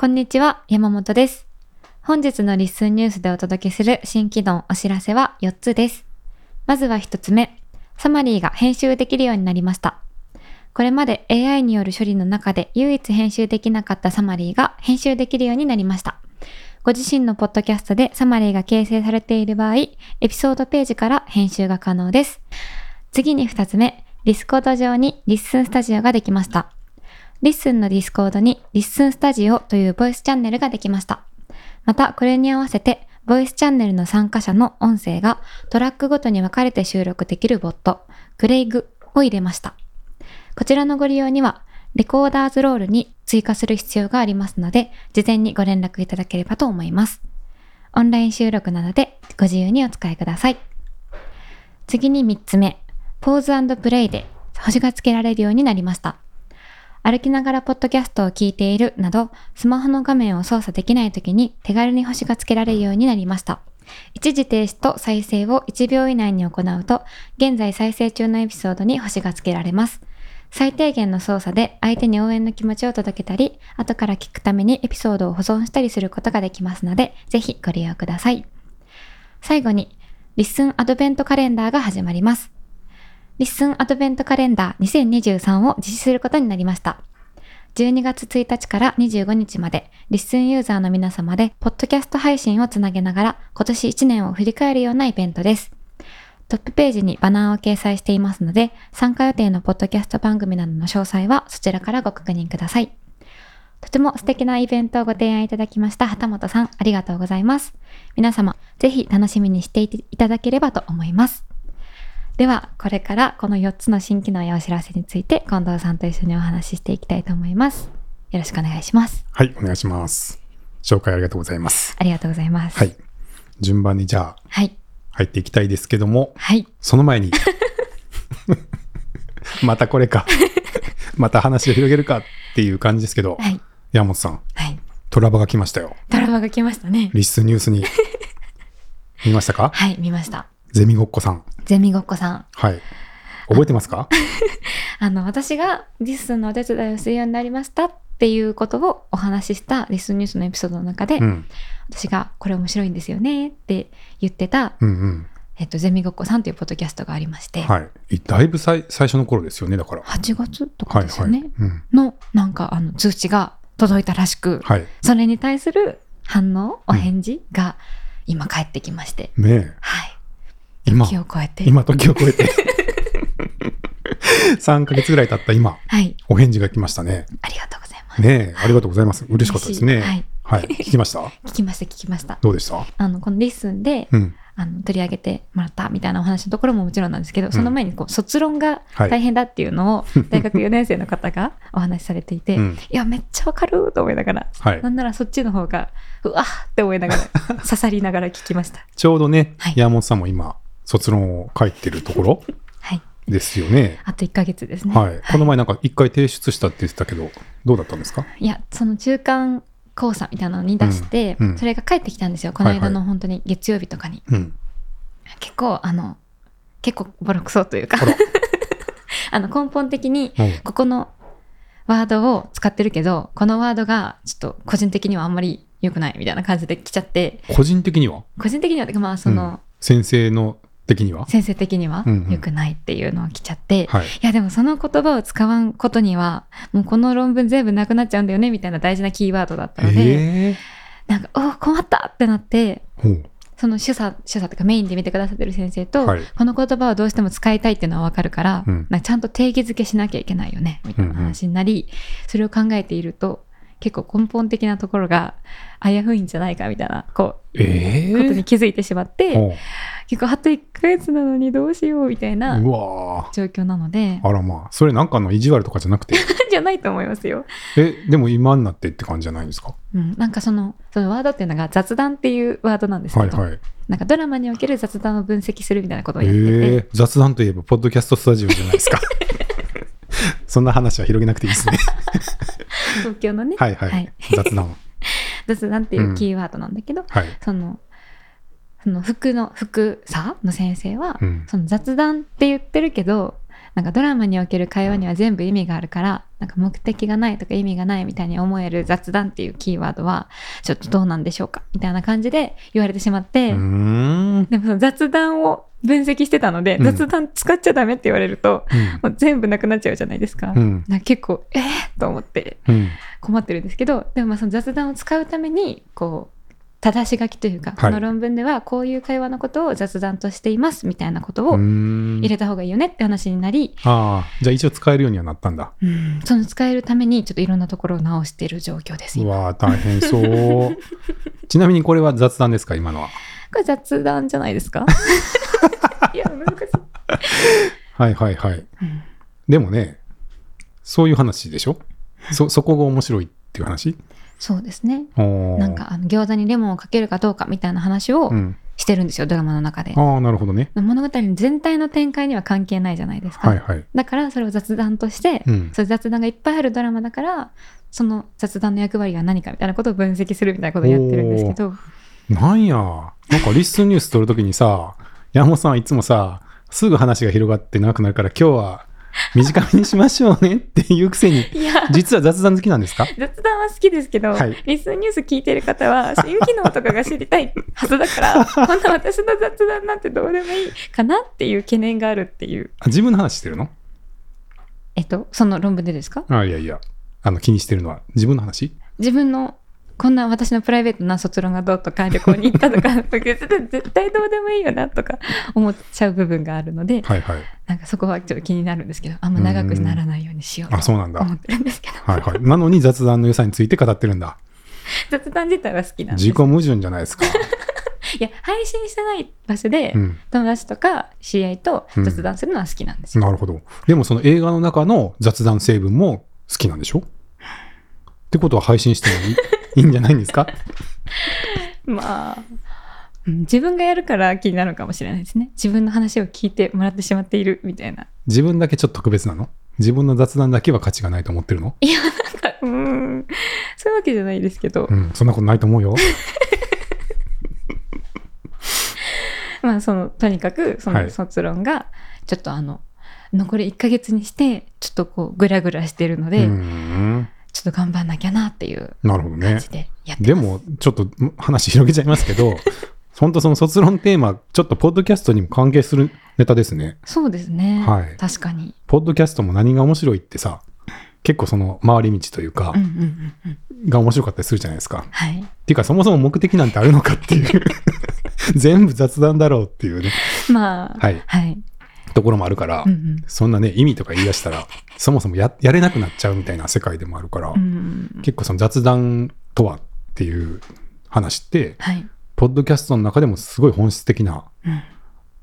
こんにちは、山本です。本日の LISTEN ニュースでお届けする新機能お知らせは4つです。まずは1つ目、サマリーが編集できるようになりました。これまで AI による処理の中で唯一編集できなかったサマリーが編集できるようになりました。ご自身のポッドキャストでサマリーが形成されている場合、エピソードページから編集が可能です。次に2つ目、 Discord 上に LISTEN スタジオができました。LISTEN の Discord に LISTEN スタジオというボイスチャンネルができました。また、これに合わせて、ボイスチャンネルの参加者の音声がトラックごとに分かれて収録できるボット、 Craig を入れました。こちらのご利用には、 Recorders ロールに追加する必要がありますので、事前にご連絡いただければと思います。オンライン収録なので、ご自由にお使いください。次に3つ目、ポーズプレイで星がつけられるようになりました。歩きながらポッドキャストを聞いているなど、スマホの画面を操作できない時に手軽に星がつけられるようになりました。一時停止と再生を1秒以内に行うと、現在再生中のエピソードに星がつけられます。最低限の操作で相手に応援の気持ちを届けたり、後から聞くためにエピソードを保存したりすることができますので、ぜひご利用ください。最後に、 LISTEN アドベントカレンダーが始まります。 LISTEN アドベントカレンダー2023を実施することになりました。12月1日から25日まで、 LISTEN ユーザーの皆様で、ポッドキャスト配信をつなげながら、今年1年を振り返るようなイベントです。トップページにバナーを掲載していますので、参加予定のポッドキャスト番組などの詳細はそちらからご確認ください。とても素敵なイベントをご提案いただきました旗本さん、ありがとうございます。皆様、ぜひ楽しみにしていただければと思います。では、これからこの4つの新機能やお知らせについて、近藤さんと一緒にお話ししていきたいと思います。よろしくお願いします。はい、お願いします。紹介ありがとうございます。ありがとうございます。はい。順番にじゃあはい。入っていきたいですけども、はい。その前に、またこれか。また話を広げるかっていう感じですけど、はい。山本さん、はい。トラバが来ましたよ。ドラマが来ましたね。リスニュースに。見ましたか？はい、見ました。ゼミごっこさん。ゼミごっこさん。はい。覚えてますか？あの、私がリスンのお手伝いをするようになりましたっていうことをお話ししたリスンニュースのエピソードの中で、うん。私がこれ面白いんですよねって言ってた、うんうん。えっと、ゼミごっこさんというポッドキャストがありまして、はい。だいぶ最最初の頃ですよね、だから。8月とかはいはい。ですよね。うん。の、なんか、あの、通知が届いたらしく、はい。それに対する反応、お返事が今返ってきまして、ねえ。はい。今。時を超えて。今時を超えて。3ヶ月ぐらい経った今。はい。お返事が来ましたね。ありがとうございます。ねえありがとうございます。嬉しかったですね。嬉しい。はい、聞きました？聞きました、聞きました。どうでした？あの、この LISTEN で、うん。あの取り上げてもらったみたいなお話のところももちろんなんですけど、その前にこう卒論がはい。大変だっていうのを 大学4年生の方がお話しされていて、うん。いやめっちゃわかると思いながら、はい。なんならそっちの方がうわーって思いながら 刺さりながら聞きました。ちょうどね、はい。山本さんも今卒論を書いてるところ はい。ですよね。あと1ヶ月ですね。はい、この前なんか一回提出したって言ってたけどどうだったんですか？いやその中間考査みたいなのに出して、うん。うん。それが返ってきたんですよ。この間はい。の本当に月曜日とかに、うん。結構あの結構ボロクソというか。あ の根本的にうん。ここのワードを使ってるけどこのワードがちょっと個人的にはあんまり良くないみたいな感じで来ちゃって。個人的には？個人的にはまあその、うん。先生の的には？先生的にはうんうん。良くないっていうのが来ちゃって、はい。いやでもその言葉を使わんことにはもうこの論文全部なくなっちゃうんだよねみたいな大事なキーワードだったので、ええ。なんかお困ったってなってその主査主査とかメインで見てくださってる先生と、はい。この言葉をどうしても使いたいっていうのは分かるから、うん。かちゃんと定義づけしなきゃいけないよねみたいな話になり、それを考えていると結構根本的なところが危ういんじゃないかみたいなこええうことに気づいてしまって、ほ結構あと1ヶ月なのにどうしようみたいうな状況なので。あらまあそれなんかの意地悪とかじゃなくて。じゃないと思いますよ。えでも今になってって感じじゃないんですか？うん、なんかそのそのワードっていうのが雑談っていうワードなんですけど、はいはい。なんかドラマにおける雑談を分析するみたいなことをやってて、ええ雑談といえばポッドキャストスタジオじゃないですか。そんな話は広げなくていいですね。東京のね、はいはい、はい。雑談。雑談っていうキーワードなんだけど、はい。そのその福の福さの先生は、うんその雑談って言ってるけどなんかドラマにおける会話には全部意味があるからなんか目的がないとか意味がないみたいに思える雑談っていうキーワードはちょっとどうなんでしょうかみたいな感じで言われてしまって。でもその雑談を分析してたので、うん雑談使っちゃダメって言われるとうんもう全部なくなっちゃうじゃないですか。うん。なんか結構えー、と思ってうん。困ってるんですけどでもまあその雑談を使うためにこう正し書きというか、はいこの論文ではこういう会話のことを雑談としていますみたいなことうをん入れた方がいいよねって話になり、ああ、じゃあ一応使えるようにはなったんだ。うんその使えるためにちょっといろんなところを直している状況です今うわー大変そう。ちなみにこれは雑談ですか今のは？これ雑談じゃないですか？いや難しい、はいはいはい。うんでもね、そういう話でしょ？そ、そこが面白いっていう話？そうですねなんかあの餃子にレモンをかけるかどうかみたいな話をうん。してるんですよ、ドラマの中でああ、なるほどね。物語の全体の展開には関係ないじゃないですか、はいはい。だからそれを雑談として、うん。そ雑談がいっぱいあるドラマだからその雑談の役割が何かみたいなことを分析するみたいなことをやってるんですけどなんや。なんかリッスンニュース撮るときにさ、山本さんはいつもさ、すぐ話が広がって長くなるから今日は短めにしましょうねっていうくせに、いや。実は雑談好きなんですか？雑談は好きですけど、はい。リスンニュース聞いてる方はそういう機能とかが知りたいはずだから こんな私の雑談なんてどうでもいいかなっていう懸念があるっていう。あ自分の話してるの？えっとその論文でですか？あいやいや、あの気にしてるのは自分の話？自分のこんな私のプライベートな卒論がどうとか旅行に行ったとか絶対絶対どうでもいいよなとか思っちゃう部分があるのではいはい。なんかそこはちょっと気になるんですけどあんま長くならないようにしようあ、そうなんだ。思ってるんですけどはいはい。なのに雑談の良さについて語ってるんだ。雑談自体は好きなんです自己矛盾じゃないですか。いや配信してない場所で、うん。友達とか知り合いと雑談するのは好きなんですよ。なるほど。でもその映画の中の雑談成分も好きなんでしょ？ってことは配信してもい？いいいんじゃないんですか？まあ、うん自分がやるから気になるのかもしれないですね。自分の話を聞いてもらってしまっているみたいな。自分だけちょっと特別なの？自分の雑談だけは価値がないと思ってるの？いや、なんか、うーん、そういうわけじゃないですけど、うん、そんなことないと思うよ。まあ、その、とにかく、そはいの卒論が、ちょっとあの、残り1ヶ月にして、ちょっとこう、ぐらぐらしてるのうで、ん。ちょっと頑張んなきゃなっていうなるほどね。感じでやってます。でも、ちょっと話広げちゃいますけど、本当その卒論テーマ、ちょっとポッドキャストにも関係するネタですね。そうですね。はい確かに。ポッドキャストも何が面白いってさ、結構その回り道というかうん、うんうんうん。が面白かったりするじゃないですか。はい。っていうか、そもそも目的なんてあるのかっていう、全部雑談だろうっていうね、まあ、はいはい。ところもあるから、うんうんそんなね、意味とか言い出したら、そもそもややれなくなっちゃうみたいな世界でもあるから、うん結構その雑談とはっていう話って、はい。ポッドキャストの中でもすごい本質的なうん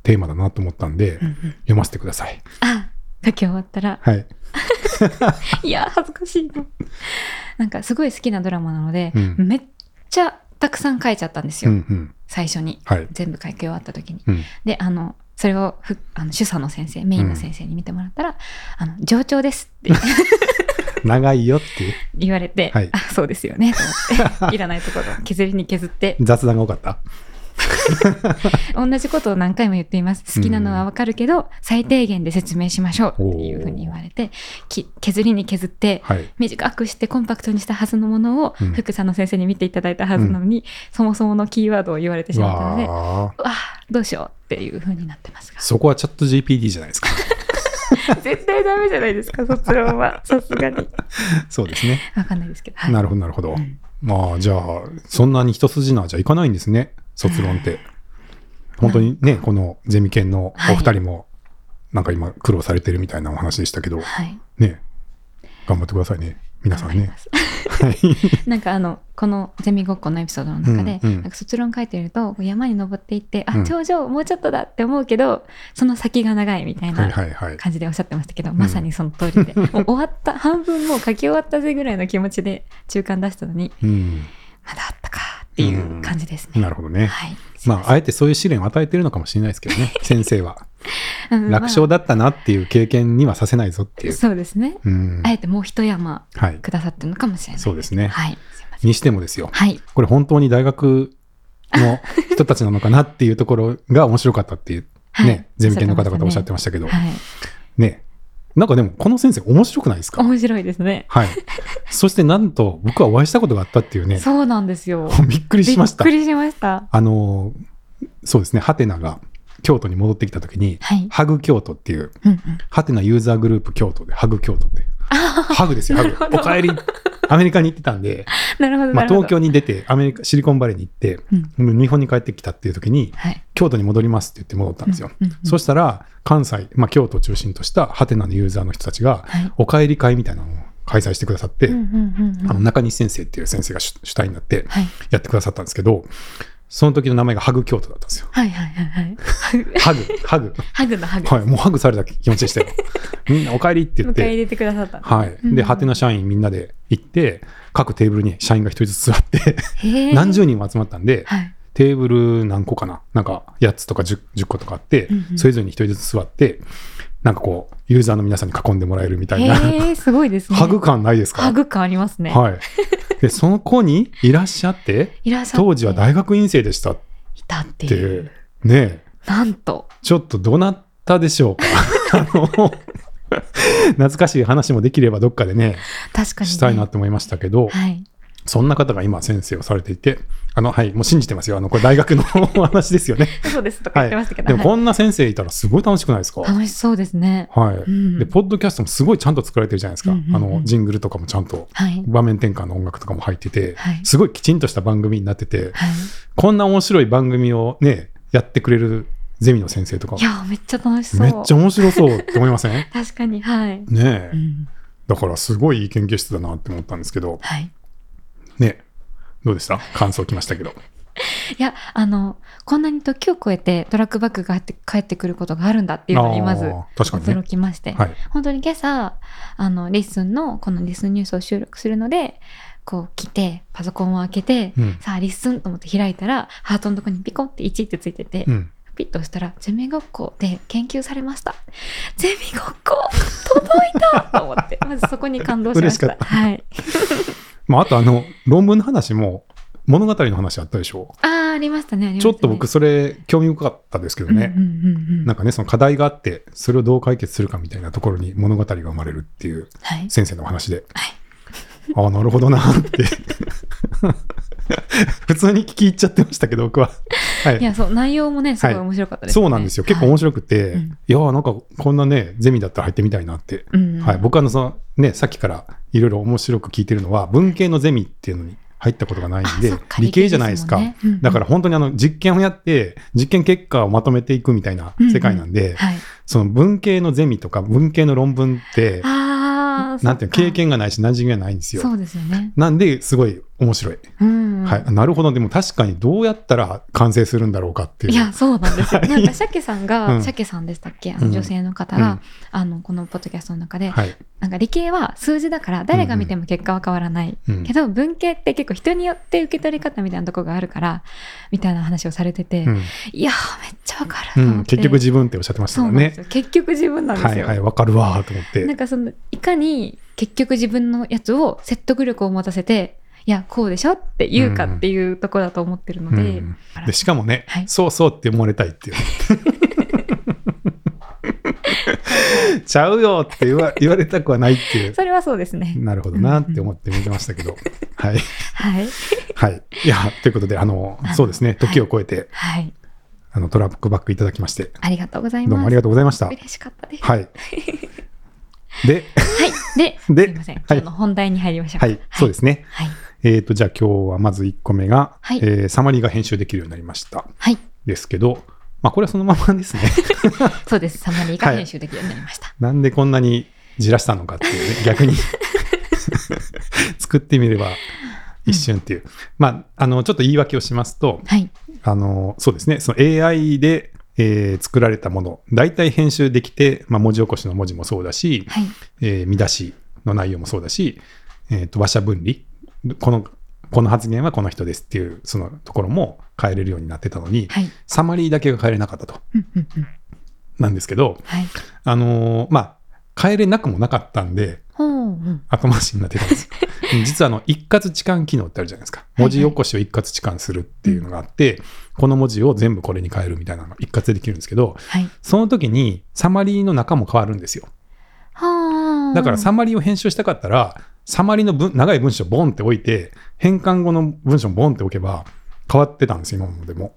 テーマだなと思ったんで、うんうん読ませてください。あ、書き終わったら、はい。いや、恥ずかしいな。なんか、すごい好きなドラマなので、うんめっちゃたくさん書いちゃったんですよ。うんうん。最初に。はい。全部書き終わった時に。うん。で、あの、それをふあの主査の先生、メインの先生に見てもらったら、あの、上長ですって 長いよって言われて、はい。あ、そうですよね、と思って、いらないところを削りに削って、雑談が多かった。同じことを何回も言っています。好きなのはわかるけど、最低限で説明しましょうっていうふうに言われて、き削りに削って、はい。短くしてコンパクトにしたはずのものを、うん福さんの先生に見ていただいたはずなのに、そもそものキーワードを言われてしまったので、うわわあ。あどうしようっていうふうになってますが。そこはチャット GPT じゃないですか。絶対ダメじゃないですか、卒論は。さすがに。そうですね。わかんないですけど。はいなるほど、なるほど。うんまあ、じゃあ、そんなに一筋縄じゃいかないんですね、卒論って。本当にね、このゼミ研のお二人も、なんか今苦労されてるみたいなお話でしたけど、はい。ね、頑張ってくださいね、皆さんね。なんかあのこのゼミごっこのエピソードの中で、うんうんなんか卒論書いてると山に登っていって、うんあ頂上もうちょっとだって思うけどその先が長いみたいはいな。感じでおっしゃってましたけど、まさにその通りでもう終わった半分もう書き終わったぜぐらいの気持ちで中間出したのにうん。まだあっっていう感じですね。なるほどね。はい、まあ、あえてそういう試練を与えてるのかもしれないですけどね、先生は。うん楽勝だったなっていう経験にはさせないぞっていう。そうですね、うん。あえてもう一山はい。くださってるのかもしれないそうですね。はいにしてもですよ。はいこれ本当に大学の人たちなのかなっていうところが面白かったっていう、はいね、ゼミ研の方々おっしゃってましたけど、はいね、なんかでも、この先生面白くないですか？面白いですね。はい。そしてなんと、僕はお会いしたことがあったっていうね、そうなんですよ。びっくりしましたびっく。りしました。あの、そうですね、ハテナが京都に戻ってきた時に、はい。ハグ京都っていう、うんうん。ハテナユーザーグループ京都で、ハグ京都って。ハグですよ、ハグ。お帰り。アメリカに行ってたんで、なるほど、まあ。東京に出て、アメリカ、シリコンバレーに行って、うん日本に帰ってきたっていう時に、はい。京都に戻りますって言って戻ったんですよ。うんうんそしたら、関西、まあ、京都を中心としたハテナのユーザーの人たちが、はい。お帰り会みたいなのを開催してくださって、うんうんうんうんあの中西先生っていう先生が主主体になってはい。やってくださったんですけど、その時の名前がハグ京都だったんですよ。はいはいはいはい。ハグ、ハグ。ハグのハグ。はい、もうハグされた気持ちでしたよ。みんなお帰りって言って、迎え入れてくださった。はい。うんで、ハテナ社員みんなで行って、各テーブルに社員が一人ずつ座って、何十人も集まったんで、はい。テーブル何個かな？なんか8つとか 10, 10個とかあって、うんうんそれぞれに一人ずつ座って、なんかこう、ユーザーの皆さんに囲んでもらえるみたいな、へえ、すごいですね。ハグ感ないですか？ハグ感ありますね。はい。で、その子にいらっしゃって、いらっしゃって当時は大学院生でしたっいたってていう。、ねえなんと。ちょっとどなったでしょうか？あの懐かしい話もできればどっかでね、確かに、ね。したいなと思いましたけど、はい。そんな方が今先生をされていて、あの、はい、もう信じてますよ。あの、これ大学の お話ですよね。そうですとか言ってましたけど。でもはいこんな先生いたらすごい楽しくないですか？楽しそうですね。はい。うんで、ポッドキャストもすごいちゃんと作られてるじゃないですか。うんうんうんあの、ジングルとかもちゃんと、はい。場面転換の音楽とかも入ってて、はいすごいきちんとした番組になってて、はい。こんな面白い番組をね、やってくれるゼミの先生とかい、や、めっちゃ楽しそう。めっちゃ面白そうって思いません？ね 確かに、はい。え、うん。だからすごいいい研究室だなって思ったんですけど、はい。ねどうでした？感想来ましたけど。いや、あの、こんなに時を超えてトラックバックが帰ってくることがあるんだっていうのにまず驚きまして、はい。本当に今朝、あの、 LISTEN の、この LISTEN ニュースを収録するので、こう来て、パソコンを開けて、うん。さあ、 LISTEN と思って開いたら、ハートのとこにピコンって1ってついてて、うん。ピッと押したら、ゼミ学校で言及されました。ゼミ学校届いたと思って、まずそこに感動しました。嬉しかったはい。まあ、あとあの、論文の話も、物語の話あったでしょ？ああ、ありましたね、ち。ょっと僕それ興味深かったですけどね。なんかね、その課題があって、それをどう解決するかみたいなところに物語が生まれるっていうはい。先生のお話で、はいああ、なるほどなって。普通に聞き入っちゃってましたけど、僕は。はいいや、そう、内容もね、すごい面白かったです、ねそうなんですよ。結構面白くて、うんいやーなんかこんなね、ゼミだったら入ってみたいなって。い。うんはい、僕はあのその、ね、さっきからいろいろ面白く聞いてるのは、文系のゼミっていうのに入ったことがないんで理系じゃないですか。だから本当にあの実験をやって、実験結果をまとめていくみたいな世界なんで、はい。その文系のゼミとか文系の論文って、なんていうの、経験がないし、馴染みがないんですよ。そうですよね。なんで、すごい面白い。うん。はい。なるほど。でも確かにどうやったら完成するんだろうかっていう。いや、そうなんですよ。は いなんか、鮭さんうが、ん鮭さんでしたっけ？あうんの女性の方が、うんあの、このポッドキャストの中で、はい。なんか理系は数字だから誰が見ても結果は変わらない。うんけど、文系って結構人によって受け取り方みたいなとこがあるから、みたいな話をされてて、うんいやー、めっちゃわかるうんと思って。結局自分っておっしゃってましたよねそうなんです。よ。結局自分なんですよ。はいはい、わかるわーと思って。なんかそのいかに結局自分のやつを説得力を持たせていやこうでしょって言うかっていうところだと思ってるので、うんでしかもね、はいそうそうって思われたいっていう。ちゃうよって言わ 言われたくはないっていう。それはそうですね。なるほどなって思って見てましたけど。はい。はいはい。いや、ということで、あのそうですね、時を超えて、はいあの、トラックバックいただきまして、ありがとうございます。どうもありがとうございました。嬉しかったです。はい。で、はい。で、ですいません。はい今日の本題に入りましょう。はい、そうですね。はい。えっ、と、じゃあ今日はまず1個目が、はいえーサマリーが編集できるようになりました。はい。ですけど、まあ、これはそのままですね。そうです。サマリーがはい編集できるようになりました。なんでこんなにじらしたのかっていうね、逆に 作ってみれば一瞬っていう。まあ、あの、ちょっと言い訳をしますと、はい。あの、そうですね、その AI で、えー作られたもの、大体編集できて、まあ、文字起こしの文字もそうだし、はい。えー見出しの内容もそうだし、えーと話者分離、この、この発言はこの人ですっていう、そのところも変えれるようになってたのに、はい。サマリーだけが変えれなかったと。うんうんうん。なんですけど、はい。あのーまあ、変えれなくもなかったんで。後回しになってたんですよ。実はあの一括置換機能ってあるじゃないですか。いはい文字起こしを一括置換するっていうのがあって、この文字を全部これに変えるみたいなのが一括でできるんですけど、はい。その時にサマリーの中も変わるんですよ。はだからサマリーを編集したかったら、サマリーの文長い文章をボンって置いて、変換後の文章をボンって置けば変わってたんですよ、今までも。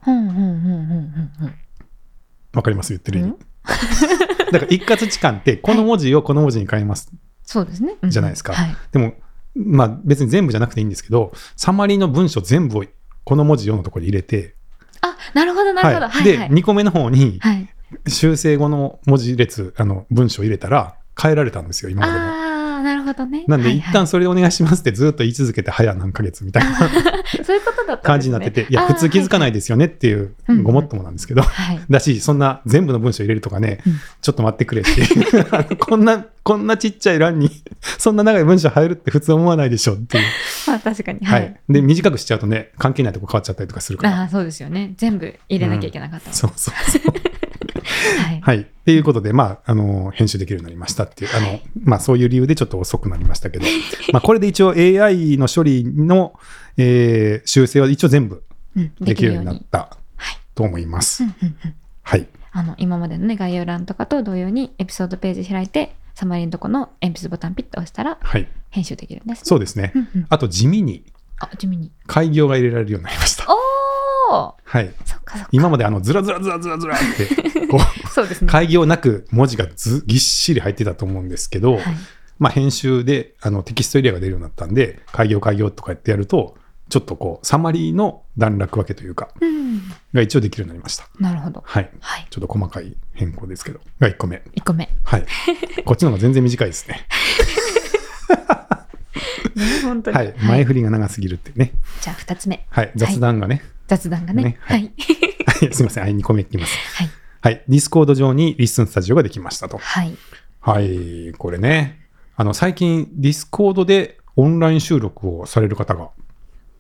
わかります？言ってる意味うん？だから一括置換って、この文字をこの文字に変えます。そうですね。うんじゃないですかはい。でも、まあ別に全部じゃなくていいんですけど、サマリーの文章全部をこの文字4のところに入れて、あ、なるほど、なるほど。は。はいい。で、はい。2個目の方にはい。修正後の文字列、あの文章を入れたら変えられたんですよ、今までも。ああ、なるほどね。なんで、一旦それでお願いしますってずっと言い続けて、早何ヶ月みたいな そういうことだったね。感じになってて、いや、普通気づかないですよねっていううんごもっともなんですけど、はい。だし、そんな全部の文章入れるとかね、うんちょっと待ってくれって こんな、こんなちっちゃい欄に、そんな長い文章入るって普通思わないでしょっていう。まあ確かに。は。はいい。で、短くしちゃうとね、関係ないとこ変わっちゃったりとかするから。ああ、そうですよね。全部入れなきゃいけなかった。そうそうそう。はい。はい。っていうことで、まあ、あの、編集できるようになりましたっていう、あの、まあ、そういう理由でちょっと遅くなりましたけど、まあ、これで一応 AI の処理の、えー修正は一応全部うんできるようになっに。たと思います。うんうんうんはい。あの、今までのね、概要欄とかと同様にエピソードページ開いて、サマリーのとこの鉛筆ボタンピッと押したらはい。編集できるんですね。そうですねう。んうんあと、地味にあ、地味に。開業が入れられるようになりました。おーはい。そっかそっか。今まであの、ずらずらずらずらずらって、こう、そうですね。開業なく文字がずぎっしり入ってたと思うんですけど、はい。まあ、編集であのテキストエリアが出るようになったんで、開業開業とかやってやると、ちょっとこう、サマリーの段落分けというか、うん。が一応できるようになりました。なるほど。はい。はい。ちょっと細かい変更ですけど、が1個目。1個目。ね、はい。こっちの方が全然短いですね。本当に。はい。前振りが長すぎるっていうね。じゃあ2つ目。はい。雑談がね。雑談がね。ねははい。すみません。はい。2個目いきます。はい。はい。 Discord 上に LISTEN スタジオができましたと。はい。はい。これね。あの、最近、 Discord でオンライン収録をされる方が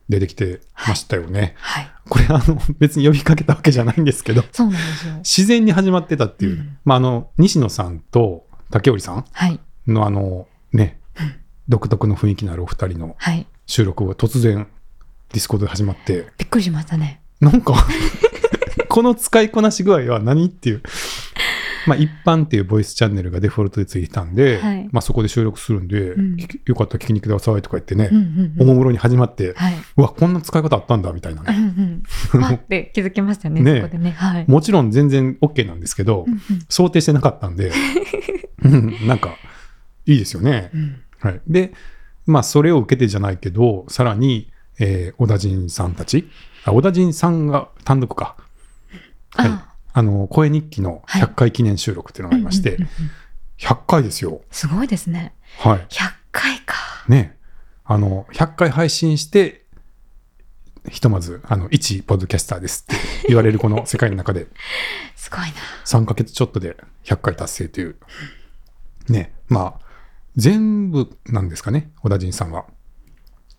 出てきてましたよね。はい。これ、あの、別に呼びかけたわけじゃないんですけど、そうなんですよ。自然に始まってたっていう。うんまあ、あの、西野さんと竹織さんはい。のあの、ね、独特の雰囲気のあるお二人のはい。収録が突然 Discord で始まって、びっくりしましたね。なんか、この使いこなし具合は何っていう。まあ、一般っていうボイスチャンネルがデフォルトでついてたんで、はいまあ、そこで収録するんで、うんよかったら聞きに来てくださいとか言ってね、うんうんうん。おもむろに始まって、はい。うわ、こんな使い方あったんだみたいなうんね。うん。あって気づきましたね。ねそこでね。はい。もちろん全然 OK なんですけど、うんうん想定してなかったんで、うんなんか、いいですよね。うんはい、で、まあ、それを受けてじゃないけど、さらに、えー小田陣さんたち、あ小田陣さんが単独か、はいああの声日記のはい100回記念収録っていうのがありまして、うんうんうんうん100回ですよ。すごいですね。はい。100回か。ね。あの、100回配信して、ひとまず、あの、一ポッドキャスターですって言われるこの世界の中で、すごいな。3ヶ月ちょっとで100回達成という。ね。まあ、全部なんですかね、小田陣さんは。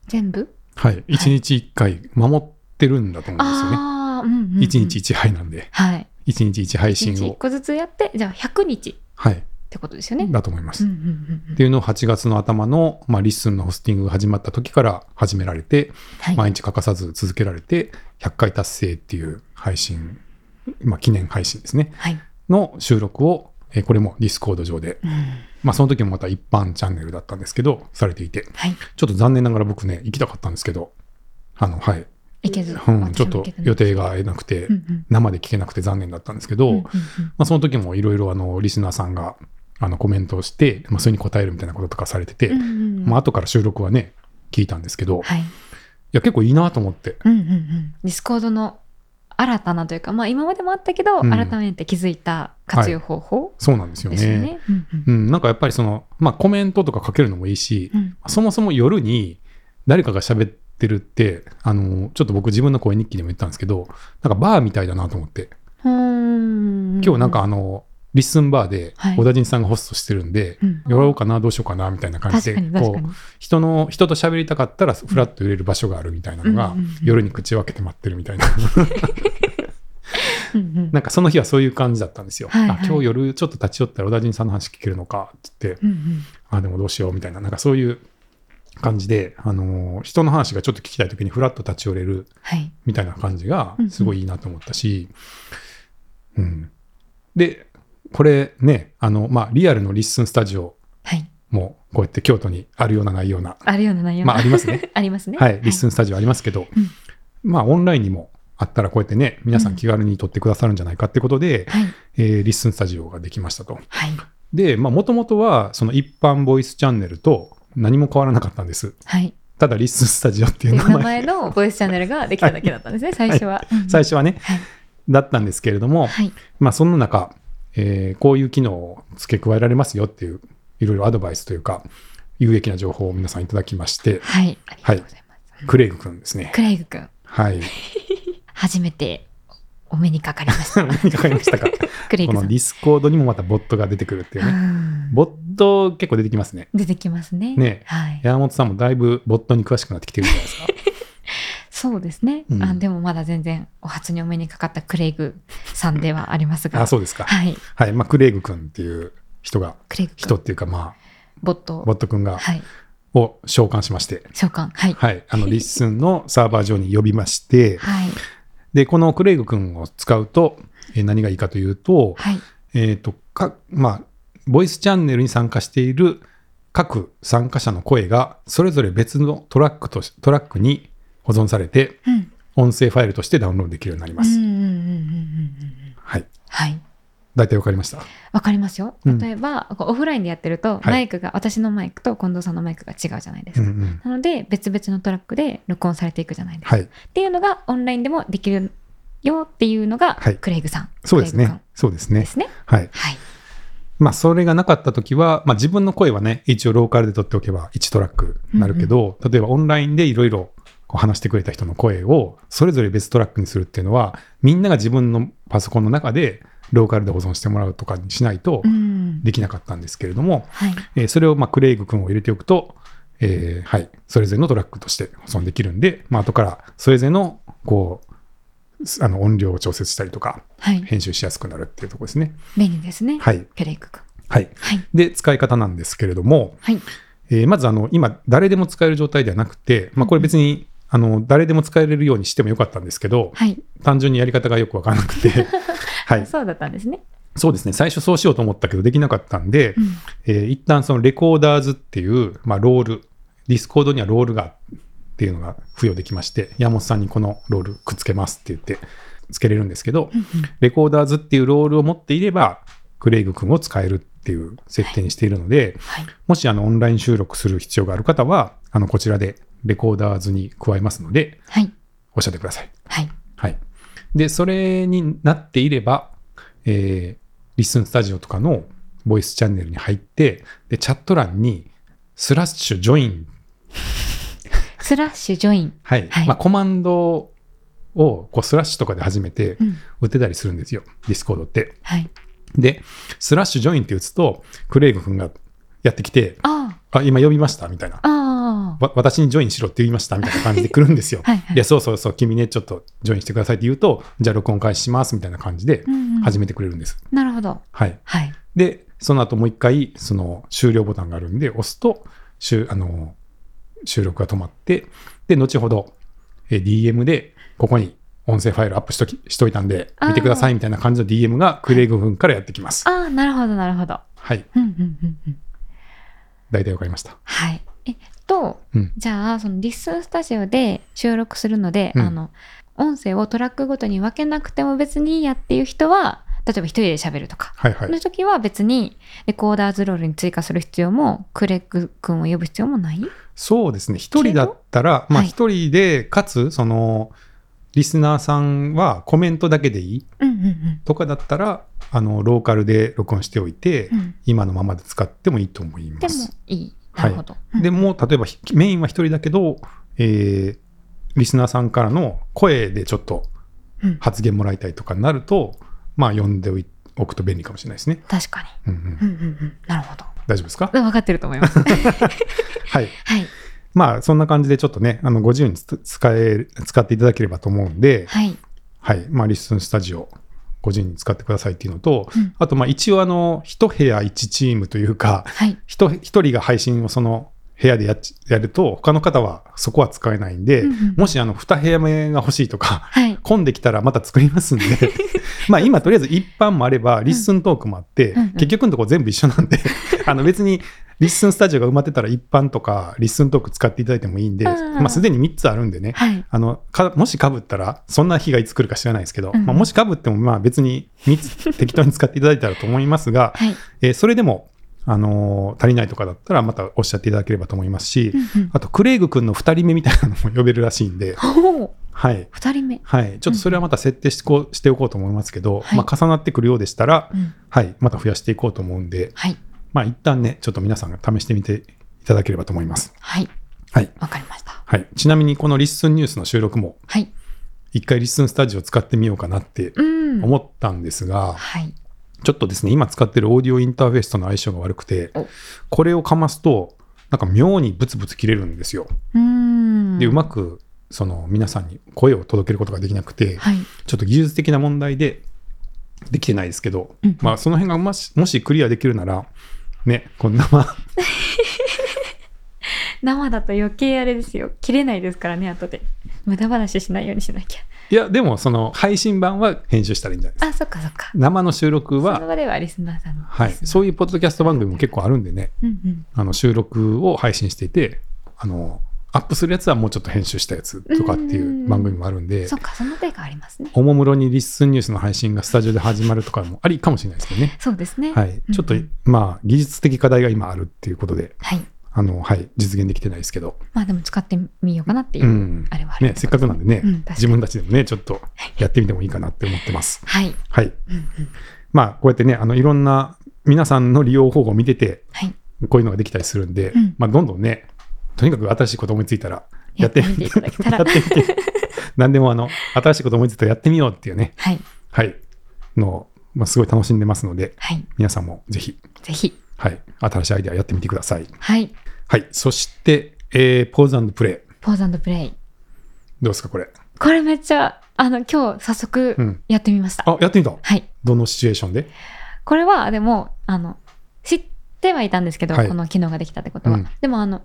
全部？はい。1日1回守ってるんだと思うんですよね。ああ、うんうんうん。1日1配なんで、はい。1日1配信1を。個ずつやって、じゃあ100日っはい。てことですよね。だと思います。うんうんうんうんっていうのを8月の頭の、まあ、 LISTEN のホスティングが始まった時から始められて、はい。毎日欠かさず続けられて、100回達成っていう配信、まあ、記念配信ですね、はい。の収録を、えーこれも Discord 上で、うんまあ、その時もまた一般チャンネルだったんですけど、されていて、はい。ちょっと残念ながら僕ね、行きたかったんですけど、あの、はい、いけず。うん、ちょっと予定が。が合えなくてうん、うん生で聞けなくて残念だったんですけど、うんうんまあ、その時もいろいろあのリスナーさんがあのコメントをして、まあ、それに答えるみたいなこととかされてて、うんうんうんまあ後から収録はね聞いたんですけど、い、はい。や結構いいなと思って、うんうんうん。 Discord の新たなというか、まあ今までもあったけど、うん。改めて気づいた活用方法そうなんですよね。うんうん。うん、なんかやっぱりその、まあ、コメントとか書けるのもいいし、うん。そもそも夜に誰かが喋ってるってあのちょっと僕自分の声日記でも言ったんですけどなんかバーみたいだなと思って。今日なんかあの LISTEN バーではい。小田陣さんがホストしてるんで、うん。寄ろうかなどうしようかなみたいな感じでこう。人の人と喋りたかったらフラッと入れる場所があるみたいなのが、夜に口を開けて待ってるみたいな。なんかその日はそういう感じだったんですよ。はいはい。あ今日夜ちょっと立ち寄ったら小田陣さんの話聞けるのかって言って、うんうん。あでもどうしようみたいな。なんかそういう感じで、あのー人の話がちょっと聞きたい時にフラッと立ち寄れるはい。みたいな感じがすごいいいなと思ったし、うん。でこれねあの、まあ、リアルのリッスンスタジオはい。もうこうやって京都にあるようなないような、あるような内容まあありますね。ありますね。はい、リッスンスタジオありますけど、うんまあオンラインにもあったらこうやってね、皆さん気軽に撮ってくださるんじゃないかってことで、はい。えーリッスンスタジオができましたと。はい。で、まあもともとはその一般ボイスチャンネルと何も変わらなかったんです。はい。ただリッスンスタジオっていうっていう名名前、前のボイスチャンネルができただけだったんですね、最初は。うん最初はね、はい。だったんですけれども、はい。まあそんな中、えーこういう機能を付け加えられますよっていう、いろいろアドバイスというか、有益な情報を皆さんいただきまして、はい。ありがとうございます。 Craig 君ですね。 Craig 君、はい。初めてお目にかかりました。何かかりましたか Craig。この Discord にもまたボットが出てくるっていううね。んボット結構出てきますね。出てきますね。ねはい。山本さんもだいぶボットに詳しくなってきてるじゃないですか。そうですね、うんあ。でもまだ全然お初にお目にかかった Craig さんではありますが。あ、そうですか。はい。はい。まあ、 Craig 君っていう人が、 Craig 君。人っていうか、まボットあ、ボット君が、はい。を召喚しまして、召喚。はい。はい。あの、 LISTEN のサーバー上に呼びまして、はい。で、この Craig 君を使うと、えー何がいいかというと、はい。えっ、と、か、まあ、ボイスチャンネルに参加している各参加者の声が、それぞれ別のトラックとし、トラックに保存されて、うん。音声ファイルとしてダウンロードできるようになります。うんうんうんうんうんうん。はい。はい。大体わかりました？わかりますよ。うん例えば、こうオフラインでやってると、はいマイクが、私のマイクと近藤さんのマイクが違うじゃないですか。うんうん。なので、別々のトラックで録音されていくじゃないですか。はい。っていうのがオンラインでもできるよっていうのが、はいクレイグさん。そうですね。そうですね。君ですね。はい。はい。まあ、それがなかったときは、まあ、自分の声はね、一応ローカルで撮っておけば1トラックになるけど、例えばオンラインでいろいろ話してくれた人の声をそれぞれ別トラックにするっていうのは、みんなが自分のパソコンの中でローカルで保存してもらうとかにしないとうん。できなかったんですけれども、はい。えーそれをまあクレイグ君を入れておくと、えーはい、それぞれのトラックとして保存できるんで、まあ後からそれぞれのこうすあの音量を調節したりとかはい。編集しやすくなるっていうところですね。便利ですね。はい。クレイグ君。はい。はい。で、使い方なんですけれども、はい。えーまずあの今誰でも使える状態ではなくて、まあこれ別にあの誰でも使えれるようにしてもよかったんですけど、はい。単純にやり方がよくわからなくて、はい。そうだったんですね。そうですね。最初そうしようと思ったけどできなかったんで、うん。えー一旦その Recorders っていう、まあ、ロール、 Discord にはロールがっていうのが付与できまして、山本さんにこのロールくっつけますって言って、つけれるんですけど、 Recorders っていうロールを持っていれば、Craig 君を使えるっていう設定にしているので、はい。もしあのオンライン収録する必要がある方は、あのこちらで Recorders に加えますので、はい。おっしゃってください。はい。はい。で、それになっていれば、えー LISTEN スタジオとかのボイスチャンネルに入って、で、チャット欄にスラッシュ join、スラッシュ join。はい。はいまあ、コマンドをこうスラッシュとかで始めてうん。打てたりするんですよ。 Discord って。はい。で、スラッシュ join って打つと、 Craig 君がやってきて、ああ、今呼びましたみたいな私にジョインしろって言いましたみたいな感じで来るんですよ。はいはいや、そうそうそう、君ね、ちょっとジョインしてくださいって言うと、じゃあ録音開始しますみたいな感じでうんうん始めてくれるんです。なるほど。はい。はい。で、その後もう一回、その終了ボタンがあるんで、押すと、収あの収録が止まって、で、後ほど、えー DM で、ここに音声ファイルアップしときしといたんで、見てくださいみたいな感じの DM がクレイグ君からやってきます。ああ、なるほど、なるほど。はい。うんうんうんうん。大体わかりました。はい。と、うん。じゃあ、そのリッスンスタジオで収録するので、うんあの、音声をトラックごとに分けなくても別にいいやっていう人は、例えば一人で喋るとか、はいはいの。時は別にレコーダーズロールに追加する必要も、クレッグ君を呼ぶ必要もない？そうですね。一人だったら、まあはい一人で、かつ、その、リスナーさんはコメントだけでいいうんうんうん。とかだったら、あの、ローカルで録音しておいて、うん今のままで使ってもいいと思いでもます。いい。はないでも、例えばひメインは一人だけど、えーリスナーさんからの声でちょっとうん発言もらいたいとかになると、まあ、読んでおくと便利かもしれないですね。確かに。うんうん、うんうんうん。なるほど。大丈夫ですか？分かってると思います。はい。はい。まあ、そんな感じでちょっとね、あのご自由につ使え、使っていただければと思うんで、はい。はい。まあ、リスンスタジオ、ご自由に使ってくださいっていうのと、うんあと、まあ、一応、あの、一部屋一チームというか、はい。一一人が配信をその部屋でややると、他の方はそこは使えないんで、うんうんもしあの二部屋目が欲しいとか、はい。混んできたらまた作りますんで、まあ今とりあえず一般もあれば、 LISTEN トークもあって、うんうん結局のところ全部一緒なんで、あの別に LISTEN スタジオが埋まってたら一般とか LISTEN トーク使っていただいてもいいんで、うんまあ、すでに3つあるんでね、はい。あのかもしかぶったらそんな日がいつ来るか知らないですけど、うんまあ、もしかぶってもまあ別に3つ適当に使っていただいたらと思いますが、はい。えーそれでも、あのー足りないとかだったらまたおっしゃっていただければと思いますし、うんうんあと Craig 君の2人目みたいなのも呼べるらしいんで。はい。二人目。はい、ちょっとそれはまた設定してこうしておこうと思いますけど、はいまあ、重なってくるようでしたら、うん。はい、また増やしていこうと思うんで、はい。まあ一旦ね、ちょっと皆さんが試してみていただければと思います。はい。はい。わかりました。はい。ちなみにこのリッスンニュースの収録も、はい。一回リッスンスタジオ使ってみようかなってうん。思ったんですが、はい。ちょっとですね、今使ってるオーディオインターフェースとの相性が悪くてお、これをかますと、なんか妙にブツブツ切れるんですよ。うん。で、うまく、その皆さんに声を届けることができなくて、はい。ちょっと技術的な問題でできてないですけど、うんまあその辺がもしもしクリアできるなら、ね、こんなまあ、生だと余計あれですよ。切れないですからね、後で。無駄話しないようにしなきゃ。いや、でもその配信版は編集したらいいんじゃないですか。あ、そっかそっか。生の収録そのは、場ではリスナーさんの。はい、そういうポッドキャスト番組も結構あるんでね、うんうん。あの収録を配信していて、あの、アップするやつはもうちょっと編集したやつとかっていう番組もあるんでそ、っか、その手がありますね。おもむろにリッスンニュースの配信がスタジオで始まるとかもありかもしれないですけどね。そうですね。はい。ちょっとうんうん、まあ、技術的課題が今あるっていうことで、はい。あの、はい、実現できてないですけど、まあでも使ってみようかなっていうう、ん。あれはあるね、せっかくなんでね、自分たちでもね、ちょっとやってみてもいいかなって思ってます。はい。はい。うんうん。まあ、こうやってね、あの、いろんな皆さんの利用方法を見てて、はい。こういうのができたりするんで、うんまあ、どんどんね、とにかく新しいこと思いついたら、やってみて、やってみていただけたら やってみて、何でもあの、新しいこと思いついたらやってみようっていうね、はい。はい、のを、まあ、すごい楽しんでますので、はい。皆さんもぜひ、ぜひ。はい、新しいアイデアやってみてください。はい。はい、そして、えー、ポーズプレイ。ポーズプレイ。どうですか、これ？これめっちゃ、あの、今日早速うんやってみました。あ、やってみた。はい。どのシチュエーションで？これは、でも、あの、知ってはいたんですけど、はいこの機能ができたってことは。うんでも、あの、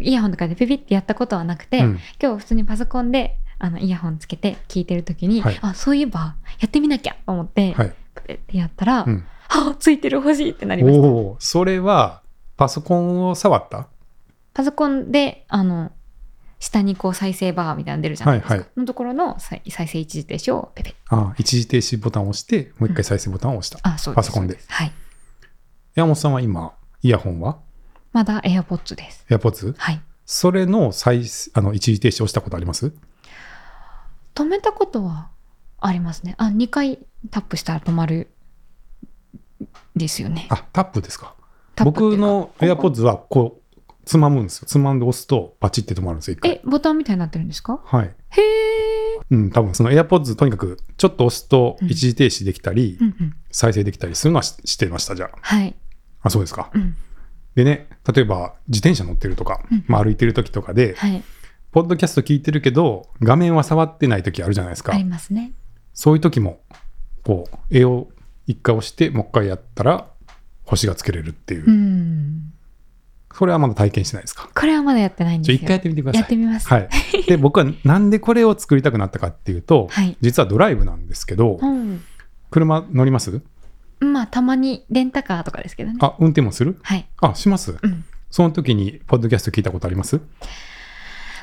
イヤホンとかでピピってやったことはなくて、うん今日普通にパソコンで、あの、イヤホンつけて聞いてるときに、はいあ、そういえば、やってみなきゃと思って、はい。ってやったら、うん、あ、ついてる欲しいってなりました。おお、それは、パソコンを触った？パソコンで、あの、下にこう再生バーみたいなの出るじゃないですか。はいはいのところの再再生一時停止をペペッ。あ一時停止ボタンを押して、もう一回再生ボタンを押した。あ、そうです。パソコンではい。山本さんは今、イヤホンは？まだ AirPods です。?AirPods? はい。それの再あの一時停止をしたことあります？止めたことはありますね。あ、2回タップしたら止まるですよね。あ、タップですか。僕の AirPods はこう、つまむんですよ。つまんで押すとパチって止まるんですよ。え、ボタンみたいになってるんですか？はい。へえ。うん、多分その AirPods とにかくちょっと押すとうん一時停止できたり、うんうん。再生できたりするのはししてました、じゃはい。あ。あ、そうですか。うん。でね、例えば自転車乗ってるとか、うんまあ、歩いてる時とかで、はい。ポッドキャスト聞いてるけど、画面は触ってない時あるじゃないですかあ。りますね。そういう時も、こう、絵を一回押して、もう一回やったら、星がつけれるっていう。うん。それはまだ体験してないですか？これはまだやってないんですよ。一回やってみてください。やってみます。はい。で、僕はなんでこれを作りたくなったかっていうと、はい実はドライブなんですけど、うん。車乗ります？まあ、たまにレンタカーとかですけどね。あ、運転もする？はい。あ、します？うん。その時に、ポッドキャスト聞いたことあります？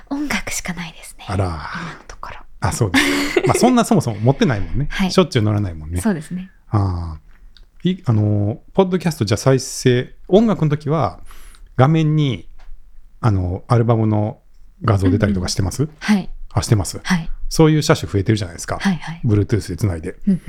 音楽しかないですね。あら。今のところ。あ、そうです。まあ、そんなそもそも持ってないもんね。はいしょっちゅう乗らないもんね。そうですね。ああ。いあのー、ポッドキャストじゃ再生、音楽の時は、画面に、あの、アルバムの画像出たりとかしてます、はい。あ、してます？はい。そういう車種増えてるじゃないですか。はい。はい。Bluetooth でつないで。うん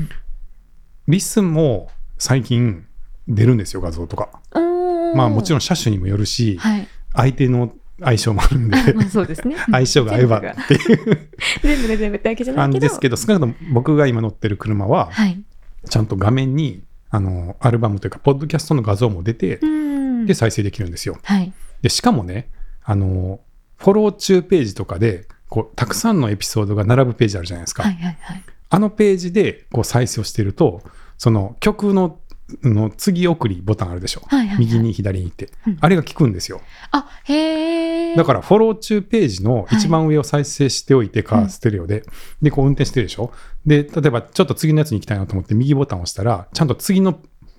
LISTEN も最近出るんですよ、画像とか。うん。まあもちろん。ん車種にもよるし、はい。相手の相性もあるんで、あ まあそうですね。相性が合えばっていう全部が全部ってわけじゃないけど。ですけど、少なくとも僕が今乗ってる車は、はい。ちゃんと画面に、あの、アルバムというか、ポッドキャストの画像も出て、うん。で、再生できるんですよ。はい。で、しかもね、あの、フォロー中ページとかで、こう、たくさんのエピソードが並ぶページあるじゃないですか。はい。はい。はい。あのページで、こう、再生をしてると、その曲の、の次送りボタンあるでしょ？はいはいはい右に左にって、うんあれが効くんですよ。あ、へえ。だから、フォロー中ページのはい一番上を再生しておいて、カーステレオで、で、こう運転してるでしょ？で、例えば、ちょっと次のやつに行きたいなと思って、右ボタンを押したら、ちゃんと次の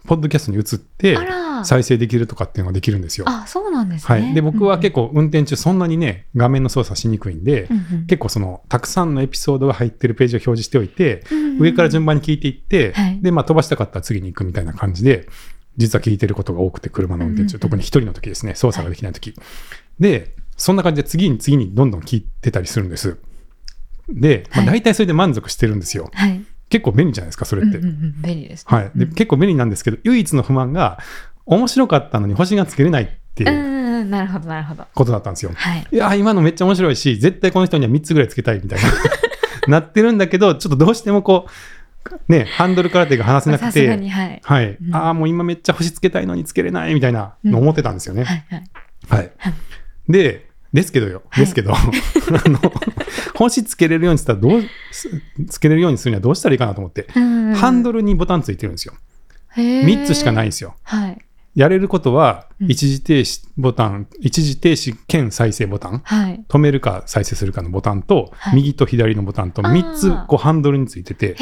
ポッドキャストに移ってあ、ら。あ再生できるとかっていうのができるんですよ。あ、そうなんですね。はい、で僕は結構、構運転中そんなにね画面の操作しにくいんで、うんうん。結構そのたくさんのエピソードが入ってるページを表示しておいて、うんうん。上から順番に聞いていって、はい。で、まあ、飛ばしたかったら次に行くみたいな感じで実は聞いてることが多くて車の運転中、うんうんうん。特に一人の時ですね操作ができない時、でそんな感じで次に次にどんどん聞いてたりするんです。で、まあ、はい。大体それで満足してるんですよ、はい。結構便利じゃないですかそれって、うんうんうん。便利ですね。はい、でうん。結構便利なんですけど唯一の不満が面白かったのに星がつけれないっていううんうんうん、なるほど、なるほど。ことだったんですよ、はい。いやー今のめっちゃ面白いし絶対この人には3つぐらいつけたいみたいな。なってるんだけどちょっとどうしてもこうねハンドルから手が離せなくてに、はい。はい、うん。ああもう今めっちゃ星つけたいのにつけれないみたいなの思ってたんですよね、はいはい。はい。はいでですけどよ、はい。ですけど あの星つけれるようにしたらどうすつけれるようにするにはどうしたらいいかなと思って、ハンドルルにボタンついてるんですよ。3 3つしかないんですよ。はい。やれることはうん一時停止ボタン、一時停止兼再生ボタンはい。止めるか再生するかのボタンと、はい右と左のボタンとあー3つこうハンドルについてて。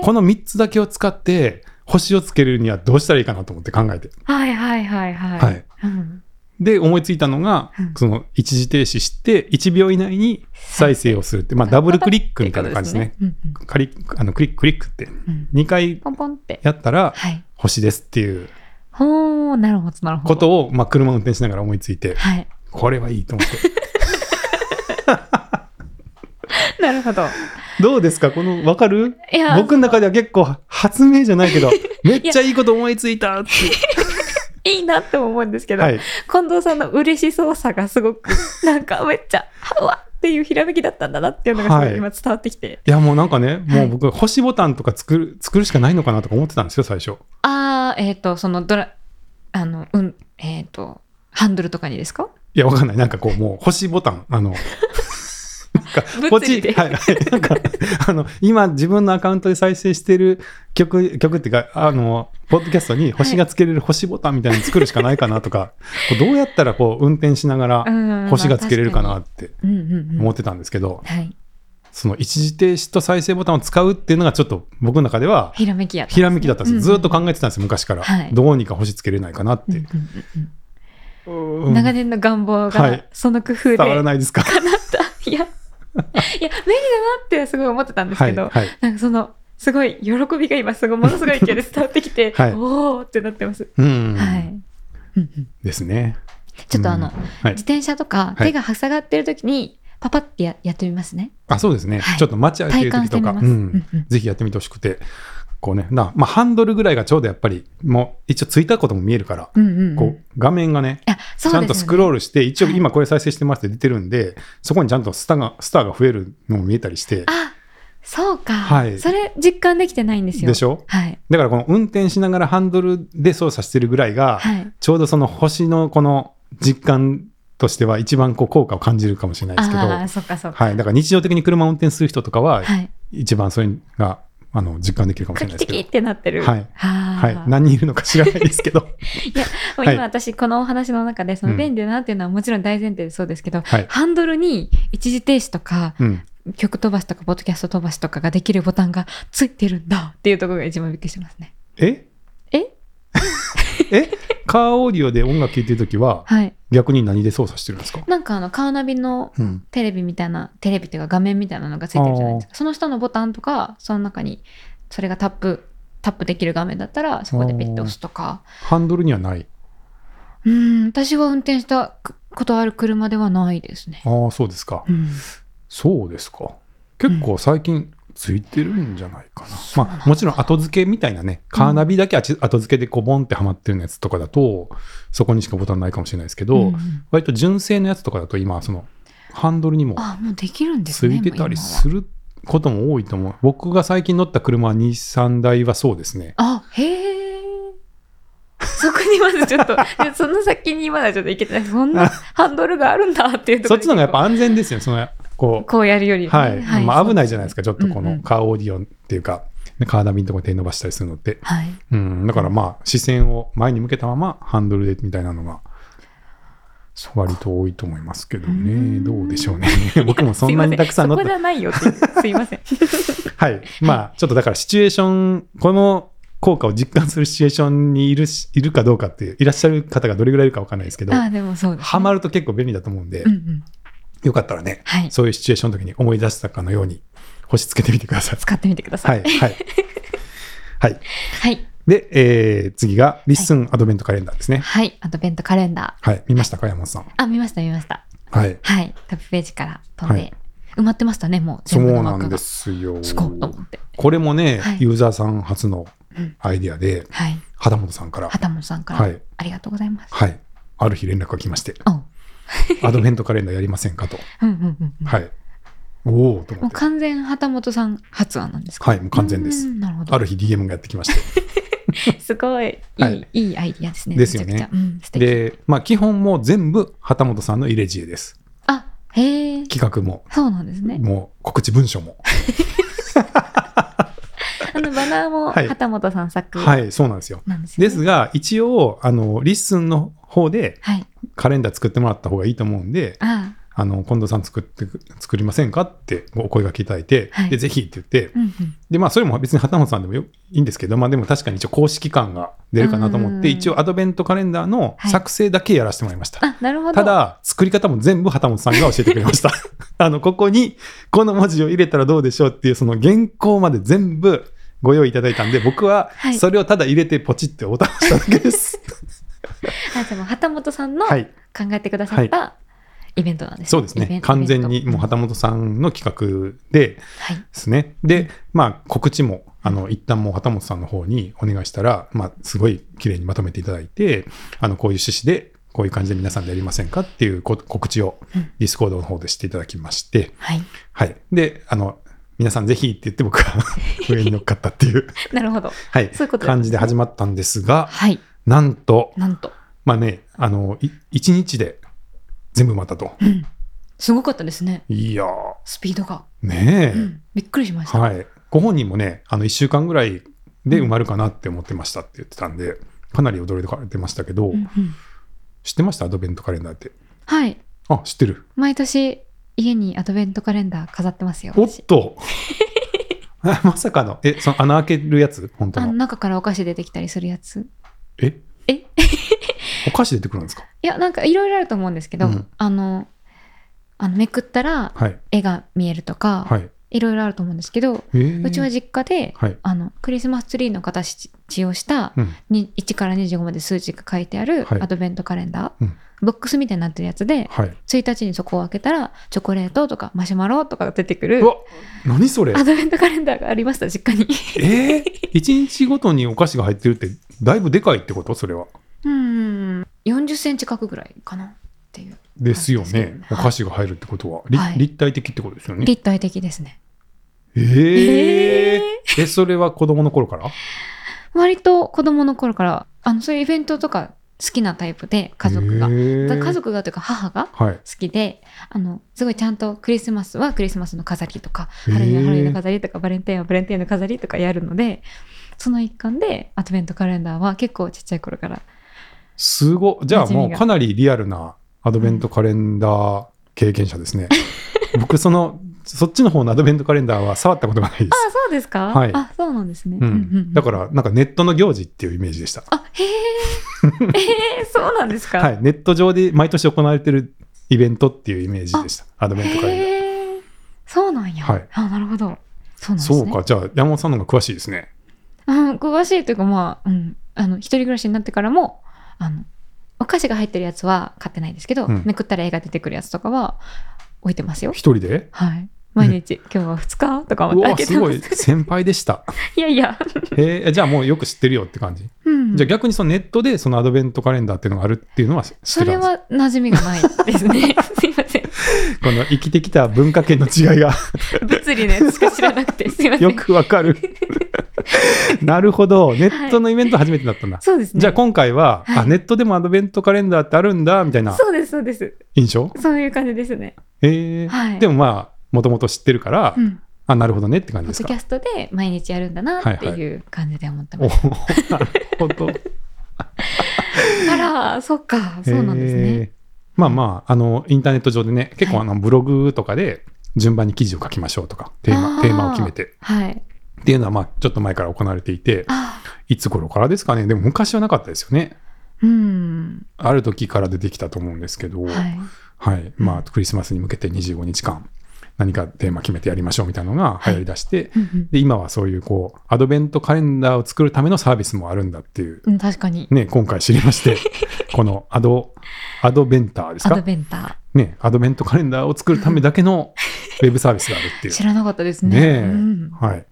この3つだけを使って星をつけるにはどうしたらいいかなと思って考えてはいはいはいはい。はいうんで思いついたのが、うんその一時停止して1秒以内に再生をするって、まあ、ダブルクリックみたいな感じですね。うんうんカリあのクリッククリックってうん2回ポンポンって。やったらはい。星ですっていうほー、なるほど、なるほど。ことを、まあ、車を運転しながら思いついてはい。これはいいと思って。なるほど。どうですか？この分かる？いや、僕の中では結構発明じゃないけど めっちゃいいこと思いついたって。いいなって思うんですけど、はい。近藤さんの嬉しそうさがすごく、なんかめっちゃ、うわっていうひらめきだったんだなっていうのがすごはいい今伝わってきて。いやもうなんかね、もはいう僕、星ボタンとか作る作るしかないのかなとか思ってたんですよ、最初。あー、えっ、と、そのドラ、あの、うん、えっ、と、ハンドルとかにですか？いや、わかんない。なんかこう、もう星ボタン、あの、なんか物ポチ理ではいはい、なんかあの今自分のアカウントで再生してる曲曲っていうかあのポッドキャストに星がつけれる星ボタンみたいなの作るしかないかなとか、こうどうやったらこう運転しながらうん星がつけれるかなって。思ってたんですけど、はい。その一時停止と再生ボタンを使うっていうのがちょっと僕の中ではひらめきやったんですひね、らめきだったんですよ、ずっと考えてたんですよ昔から、はい。どうにか星つけれないかなって。うんうん、うんうん。うん。長年の願望はがい。その工夫で伝わらないですか？叶った。いや、いや、便利だなってすごい思ってたんですけど、はいはい。なんかその、すごい喜びが今すごいものすごい勢いで伝わってきて、はい。おーってなってます。うん、はい。ですね。ちょっとあの、うん。はい。自、転車とかはい。手が塞がってる時に、パパってややってみますね。あそうですね、はい。ちょっと街歩いてる体感時とか。ううんぜひやってみてほしくて。こうねな、まあ、ハンドルぐらいがちょうどやっぱりもう一応ついたことも見えるから、うんうんうん。こう画面がねちゃんとスクロールして、一応はい今これ再生してますって出てるんで、そこにちゃんとスターがスターが増えるのも見えたりしてあ、そうか。はいそれ実感できてないんですよ。でしょ？はい。だからこの運転しながらハンドルで操作してるぐらいが、はい。ちょうどその星のこの実感としては一番こう効果を感じるかもしれないですけど。はい、だから日常的に車を運転する人とかは、はい。一番それがあの実感できるかもしクれないですけど。ってなってる。はい。ははい、何人いるのか知らないですけど、いや、今私このお話の中で、その便利だなっていうのはもちろん大前提でそうですけど、はい。ハンドルに一時停止とか、うん、曲飛ばしとか、ポッドキャスト飛ばしとかができるボタンがついてるんだっていうところが一番びっくりしますね。え？え？え？カーオーディオで音楽聴いてるときははい。逆に何で操作してるんですか、なんかあの、カーナビのうん、テレビみたいな、テレビっていうか画面みたいなのがついてるじゃないですか。その下のボタンとか、その中に、それがタップ、タップできる画面だったら、そこでピッて押すとか。ハンドルにはない？うん、私は運転したことある車ではないですね。ああそうですか、うん。そうですか結構最近ついてるんじゃないかな、まあもちろん後付けみたいなねカーナビだけ後付けでこうボンってはまってるやつとかだとそこにしかボタンないかもしれないですけど、うん割と純正のやつとかだと今そのハンドルにもあ、もうできるんですね。ついてたりすることも多いと思う僕が最近乗った車は23台はそうですねあ、へえ。そこにまずちょっと、で その先にまだちょっといけてない。そんなハンドルがあるんだっていうところでそっちの方がやっぱ安全ですよそのこうこうやるよりね、はい、まあ、危ないじゃないですか、ちょっとこうんうんのカーオーディオンっていうか、カーナビのところに手伸ばしたりするのって。はい。うん、だからまあ、視線を前に向けたままハンドルでみたいなのが、割と多いと思いますけどうね。んどうでしょうね。僕もそんなにたくさん乗った。すいませんそこじゃないよって。すいません。はい。まあ、ちょっとだからシチュエーション、この効果を実感するシチュエーションにいるしいるかどうかっていらっしゃる方がどれぐらいいるかわかんないですけど、ああ、でもそうです、ね。ハマると結構便利だと思うんで、うんうん。よかったらね、はい。そういうシチュエーションの時に思い出したかのように星つけてみてください。使ってみてくださ。はいい。はい。はい。はい。で、えー次が、 LISTEN アドベントカレンダーですね。はい。アドベントカレンダー。はい。見ましたか、山本さん？あ、見ました、見ました。はい。はい。トップページから飛んで、はい埋まってましたね、もう。そうなんですよ。すごいと思って。これもね、はいユーザーさん初のうんアイディアで、はい。畑本さんから、畑本さんから、はいありがとうございます。はい。ある日連絡が来まして、おう アドベントカレンダーやりませんかと。うんうんうんうん。はい。おおと。もう完全畑本さん発案なんですか？はい、もう完全ですう。んなるほど。ある日 DM がやってきまして。すごい、いい、はいい、いアイディアですね。ですよねうん。で、まあ、基本も全部畑本さんの入れ知恵です。あ、へえ。企画も、そうなんですね。もう告知文書も。あのバナーもはい畑本さん作はい、そうなんですよ。ですが、一応、あの、 LISTEN の方ではい。カレンダー作ってもらった方がいいと思うんで、ああの、近藤さん作ってく、作りませんかってお声がけいただいて、はいで、ぜひって言って、うんうん。で、まあ、それも別に畑本さんでもよいいんですけど、まあ、でも確かに一応公式感が出るかなと思って、うん一応アドベントカレンダーの作成だけやらせてもらいました。あ、なるほど。た、だ、作り方も全部畑本さんが教えてくれました。あの、ここに、この文字を入れたらどうでしょうっていう、その原稿まで全部ご用意いただいたんで、僕ははいそれをただ入れてポチってボタン押しただけです。あ、でも畑本さんの考はい。えてくださったイベントなんです、そうですね。完全にもう畑本さんの企画ではい。ですね。で、まあ、告知も、あの、一旦もう畑本さんの方にお願いしたら、まあ、すごい綺麗にまとめていただいて、あの、こういう趣旨で、こういう感じで皆さんでやりませんかっていうこ告知をうん Discord の方でしていただきまして、はい。はい。で、あの、皆さんぜひって言って僕は 上に乗っかったっていう、なるほど。はい、そういうことね感じで始まったんですが、はい。なんと、なんと。まあね、あの、い一日で全部埋まったと。うん。すごかったですね。いやー、スピードが。ねえ、うん。びっくりしました。はい。ご本人もね、あの、1週間ぐらいで埋まるかなって思ってましたって言ってたんで、かなり驚いてましたけど、うんうん知ってました？アドベントカレンダーって。はい。あ、知ってる。毎年家にアドベントカレンダー飾ってますよ。おっ私とあ まさかの、え、その穴開けるやつ？本当の。中からお菓子出てきたりするやつ。え？え？お菓子出てくるんですか？いや、なんかいろいろあると思うんですけど、うんあの、あのめくったらはい。絵が見えるとか、はい。いろいろあると思うんですけど、えーうちは実家で、はい。あのクリスマスツリーの形をしたうん。に1から25まで数字が書いてあるはいアドベントカレンダー、うんボックスみたいになってるやつではい。1日にそこを開けたらチョコレートとかマシュマロとかが出てくるうわ、何それ？アドベントカレンダーがありました実家に。えー、一日ごとにお菓子が入ってるって、だいぶでかいってこと？それは。うん。40センチ角ぐらいかなっていう。ですよね。ね。お菓子が入るってことは、りはい。立体的ってことですよね。立体的ですね。ええー、え、それは子供の頃から？割と子供の頃からあのそういうイベントとか好きなタイプで家族が、家族がというか母がはい。好きであのすごいちゃんとクリスマスはクリスマスの飾りとかハロウィンはハロウィンの飾りとかバレンタインはバレンタインの飾りとかやるのでその一環でアドベントカレンダーは結構ちっちゃい頃から。すごじゃあもうかなりリアルなアドベントカレンダー経験者ですね。僕、その、そっちの方のアドベントカレンダーは触ったことがないです。あそうですか、はいあそうなんですね、ううん。だから、なんかネットの行事っていうイメージでした。あへえ えー、そうなんですか、はい。ネット上で毎年行われてるイベントっていうイメージでした。アドベントカレンダー。そうなんや、はいあなるほどそうなんですねそうか。じゃあ、山本さんの方が詳しいですね。うん、詳しいというかまあ、うん、あの一人暮らしになってからもあのお菓子が入ってるやつは買ってないですけど、うんめくったら絵が出てくるやつとかは置いてますよ一人で？はい毎日、今日は2日？とかう思って。わ、すごい。開けてます先輩でした。いやいや、へえ、じゃあもうよく知ってるよって感じ？うん、じゃあ逆にそのネットでそのアドベントカレンダーっていうのがあるっていうのは知ってたんです。それは馴染みがないですね。すいません。この生きてきた文化圏の違いが。物理のやつしか知らなくて。すいません。よくわかる。なるほど。ネットのイベント初めてだったんだ。そうですね。じゃあ今回は、はい。あ、ネットでもアドベントカレンダーってあるんだ、みたいなそうですそうです。印象？そういう感じですね。えーはい。でもまあ、もともと知ってるから、うん。あ、なるほどねって感じですか？ポッドキャ。ストで毎日やるんだなっていう感じで思っておます、ーなるほど。あらそっか。そうなんですね、えー。まあまあ、あの、インターネット上でね、結構あの、ブログとかで順番に記事を書きましょうとか、テーマ、テーマを決めて。はい。っていうのは、まあ、ちょっと前から行われていて、あいつ頃からですかね？でも昔はなかったですよね。うん。ある時から出てきたと思うんですけど、はい。はい。まあ、クリスマスに向けて25日間、何かテーマ決めてやりましょうみたいなのが流行り出して、うんうんで、今はそういう、こう、アドベントカレンダーを作るためのサービスもあるんだっていう、うん、確かに。ね、今回知りまして、このアド、アドベンターですアドかベンタね、アドベントカレンダーを作るためだけの ウェブサービスがあるっていー。う。知らなかったですね。ねえうんはい。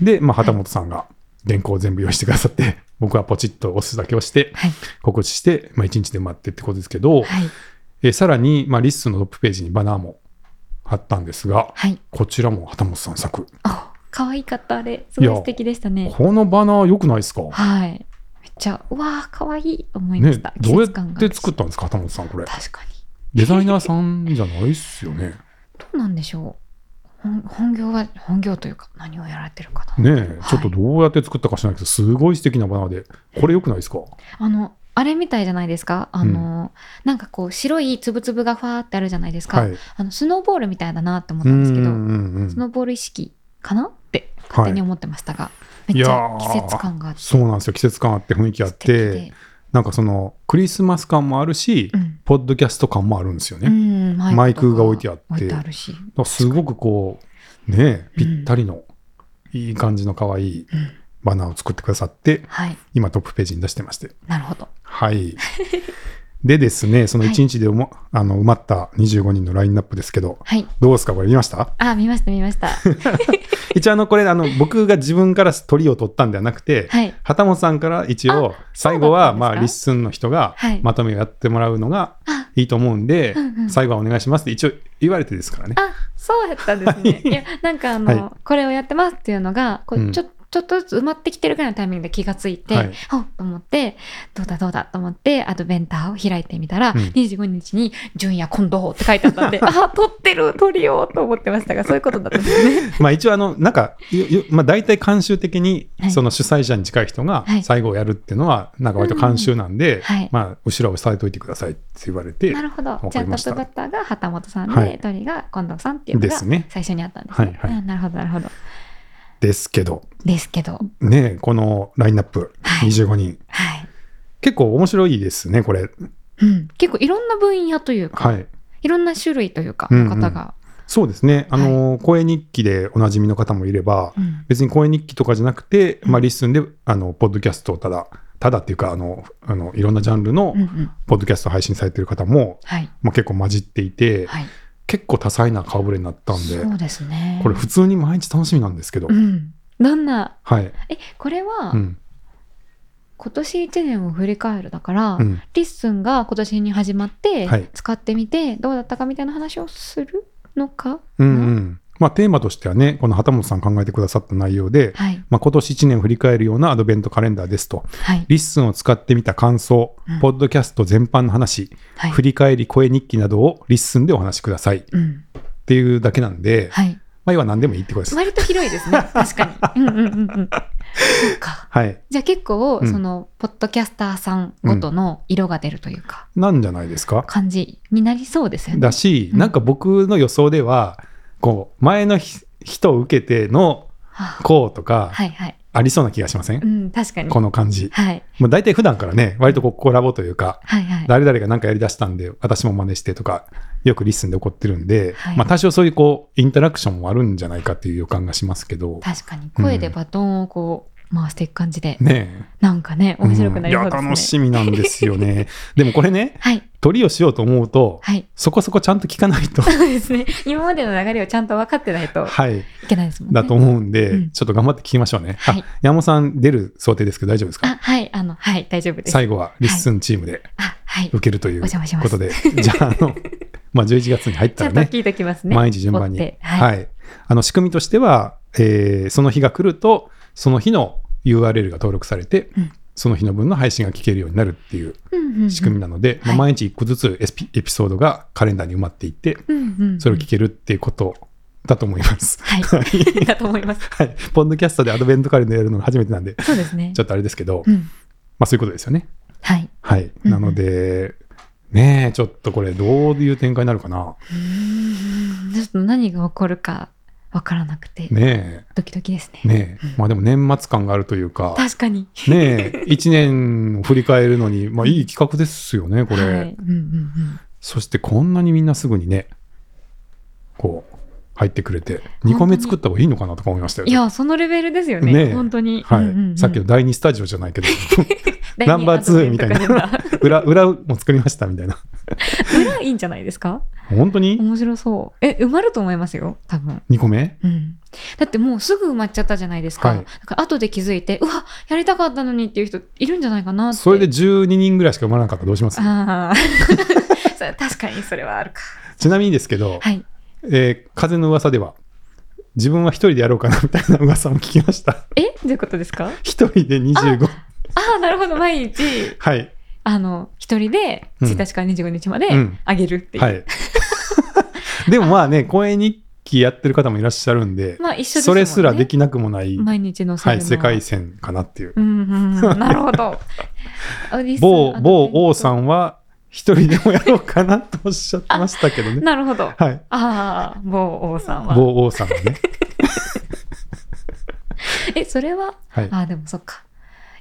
で、まあ、旗本さんが原稿を全部用意してくださって、僕はポチッと押すだけ押して、はい。告知して、まあ、1日で埋まってってことですけど、はい。えーさらに、まあ、 LISTEN のトップページにバナーも貼ったんですが、はい。こちらも旗本さん作。あ、可愛かった、あれ。すごい素敵でしたね。このバナー良くないですか？はい。めっちゃ、うわー、可愛いと思いまねした。、どうやって作ったんですか、旗本さん、これ？確かに。デザイナーさんじゃないっすよね。どうなんでしょう。本本業は、本業というか、何をやられてるかな。ねえ、ちょっとどうやって作ったか知らないけど、すごい素敵なバナーで、これ良くないですか？あの、あれみたいじゃないですか？あの、なんかこう、白いつぶつぶがファーってあるじゃないですか？はい。あの、スノーボールみたいだなって思っうんたんですけど、うんうんスノーボール意識かな？って勝手に思ってましたが、めっちゃ季節感があって。そうなんですよ。季節感あって雰囲気あってで、なんかその、クリスマス感もあるし、うんポッドキャスト感もあるんですよね。うん、ママイクが置いてあってすごくこう、ねえ、ぴったりの、いい感じの可愛いうんバナーを作ってくださって、はい。今トップページに出してまして。なるほど。はい。でですね、その1日で埋ま,、あの埋まった25人のラインナップですけど、はい。どうですか？これ見ました？あ、見ました、見ました。一応あの、これあの、僕が自分からトリを取ったんではなくて、はい。旗本さんから一応、最後は、まあ、 LISTEN の人がはいまとめをやってもらうのがあ、いいと思うんで、うんうん最後はお願いしますって一応言われてですからね。あ、そうやったんですね。は いいや、なんかあの、はこれをやってますっていうのが、こううんちょちょっとずつ埋まってきてるぐらいのタイミングで気がついて、はい。と思って、どうだどうだと思って、アドベンターを開いてみたら、うん。25日に、淳也近藤って書いてあったんで、あ、取ってる、取りようと思ってましたが、そういうことだったんですね。まあ一応あの、なんか、まあ大体慣習的にはい、その主催者に近い人がはい。最後をやるっていうのは、なんか割と慣習なんではい、まあ、後ろを押さえといてくださいって言われてな、るほど。じゃあ、トプバッターが旗本さんで、はい。鳥が近藤さんっていうのが最初にあったんですね。はいなるほど、なるほど。ですけど、ですけど、ね、このラインナップ、はい25人。はい。結構面白いですね、これ。うん、結構いろんな分野というか、はい。いろんな種類というか、うんうんの方が。そうですね。あの、声日記でおなじみの方もいれば、うん別に声日記とかじゃなくて、うんまあ、 LISTEN で、あの、ポッドキャストをただ、ただっていうか、あの、あのいろんなジャンルのうんうんポッドキャスト配信されてる方も、はい。まあ、結構混じっていて、はい。結構多彩な顔ぶれになったんで、そうですね。これ普通に毎日楽しみなんですけど、うん。どんな、はい。え、これは、うん。今年1年を振り返るだから、うん。 LISTEN が今年に始まって、はい使ってみて、どうだったかみたいな話をするのかうんうん。まあ、テーマとしてはね、この旗本さん考えてくださった内容で、はい。まあ、今年1年を振り返るようなアドベントカレンダーですと、はい。 LISTEN を使ってみた感想、うんポッドキャスト全般の話、はい。振り返り声日記などを LISTEN でお話しくださいっうん。ていうだけなんで、はい。まあ、要は何でもいいってことです。割と広いですね。確かに。うんうんうんうん。そうか。はい。じゃあ結構、うんその、ポッドキャスターさんごとの色が出るというか、なんじゃないですか？感じになりそうですよね。だし、うんなんか僕の予想では、こう、前のひ人を受けてのはあこうとか、はいはい。ありそうな気がしません、うん、確かに。この感じ。はい。もう大体普段からね、割とこうコラボというか、はいはい。誰々が何かやりだしたんで、私も真似してとか、よく LISTEN で起こってるんで、はいまあ多少そういうこう、インタラクションもあるんじゃないかっていう予感がしますけど、確かに。声でバトンをこう、回していく感じで、ねなんかね、え。面白くなりそうですね。うんいや、楽しみなんですよね。でもこれね、はい。鳥をしようと思うと、はい。そこそこちゃんと聞かないと、そうですね。今までの流れをちゃんと分かってないとはい、いけないですもんね。だと思うんで、うんちょっと頑張って聞きましょうね。はいあ山本さん出る想定ですけど大丈夫ですか？あ、はい。あの、はい。大丈夫です。最後はリッスンチームであ、はい。受けるということで、じゃあ、あの、まあ、11月に入っちたらね、聞いておきますね。毎日順番に。は。はいい。あの、仕組みとしては、えーその日が来ると、その日の URL が登録されて、うんその日の分の配信が聞けるようになるっていう仕組みなので、まあはい毎日1個ずつエスピエピソードがカレンダーに埋まっていって、それを聞けるっていうことだと思います。はい。だと思います。はい。ポッドキャストでアドベントカレンダーやるのが初めてなんで、そうですねち。ょっとあれですけど、うん。まあそういうことですよね。はい。はい。うんなので、ねえ、ちょっとこれどういう展開になるかな。ちょっと何が起こるかわからなくて、ねドキドキですね。え、ねえ。まあでも年末感があるというか、確かに。ねえ、一年を振り返るのに、まあいい企画ですよね、これ。はい、うんうんうん。そしてこんなにみんなすぐにね、こう、入ってくれて、2個目作った方がいいのかなとか思いましたよいやそのレベルですよね。ねえ。本当に、はい、うんうんうん。さっきの第2スタジオじゃないけど、ナンバーツーみたいな裏、裏も作りましたみたいな。ー裏いいんじゃないですか？本当に？面白そうえ埋まると思いますよ多分 ?2 個目？うん、だってもうすぐ埋まっちゃったじゃないですか。はいだから後で気づいて、うわ、やりたかったのにっていう人いるんじゃないかなって。それで12人ぐらいしか生まれなかったらどうします？あ 確かにそれはあるか。ちなみにですけど、はい。えー風の噂では、自分は一人でやろうかなみたいな噂も聞きました。え？どういうことですか？一人で25。ああ、なるほど。毎日、はい。あの、一人でうん1日から25日までうんあげるっていう。はい。でもまあね、公演日記やってる方もいらっしゃるんで、まあ一緒ですもんね。それすらできなくもない、毎日のはい、世界線かなっていう。うんうんうん。なるほど。某、某王さん。んは、一人でもやろうかなとおっしゃってましたけどね。なるほど。はい。ああ、某王さんは。某王さんはね。え、それは？はい。ああ、でもそっか。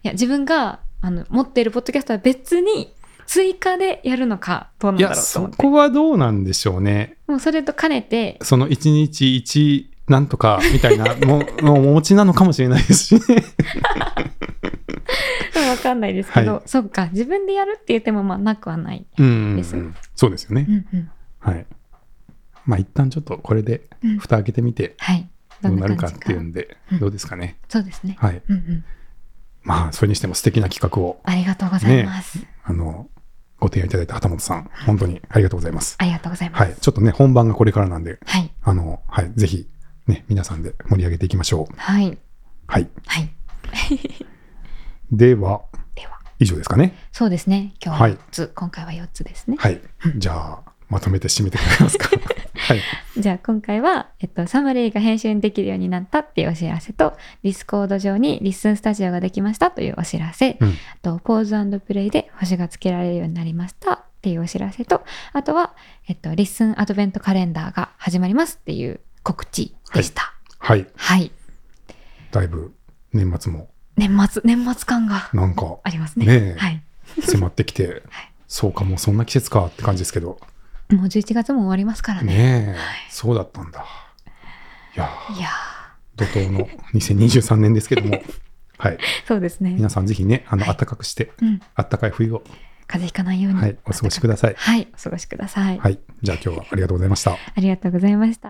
いや、自分があの持っているポッドキャストは別に追加でやるのか、どうなんいや、そだろうと思って。こはどうなんでしょうね。もうそれと兼ねて、その一日一なんとかみたいな ものをお持ちなのかもしれないですしね。わかんないですけど、はいそっか、自分でやるって言ってもまあなくはない。うんですそうですよねう。んうん。はい。まあ一旦ちょっとこれでうん蓋開けてみてはい。どうなるかっていうんでうんどうですかね。そうですね。はい。うんうん。まあそれにしても素敵な企画をありがとうございます。あのご提案いただいた旗本さん本当にありがとうございます。ありがとうございます。はい。ちょっとね本番がこれからなんではい。あのはいぜひね皆さんで盛り上げていきましょう。はい。はい。はい。ではでは、以上ですかね。そうですね。今日ははい4つ、今回は4つですね。はい。じゃあまとめて締めてくれますか。はい。じゃあ今回は、えっと、サマリーが編集にできるようになったっていうお知らせと、 Discord 上に LISTEN スタジオができましたというお知らせ、うんあとポーズプレイで星がつけられるようになりましたっていうお知らせと、あとは、えっと、 LISTEN アドベントカレンダーが始まりますっていう告知でした。はい。はい。だいぶ年末も年末、年末感がなんかありますね。ねえはい。迫ってきて、はいそうかもうそんな季節かって感じですけどもう11月も終わりますからね。ねえ、そうだったんだいやーいや怒涛の2023年ですけども はいーそうですね。皆さんぜひねあのはい暖かくして、うん。暖かい冬を風邪ひかないように。はいお過ごしくださいはい。お過ごしください。はいじゃあ今日はありがとうございましたありがとうございました。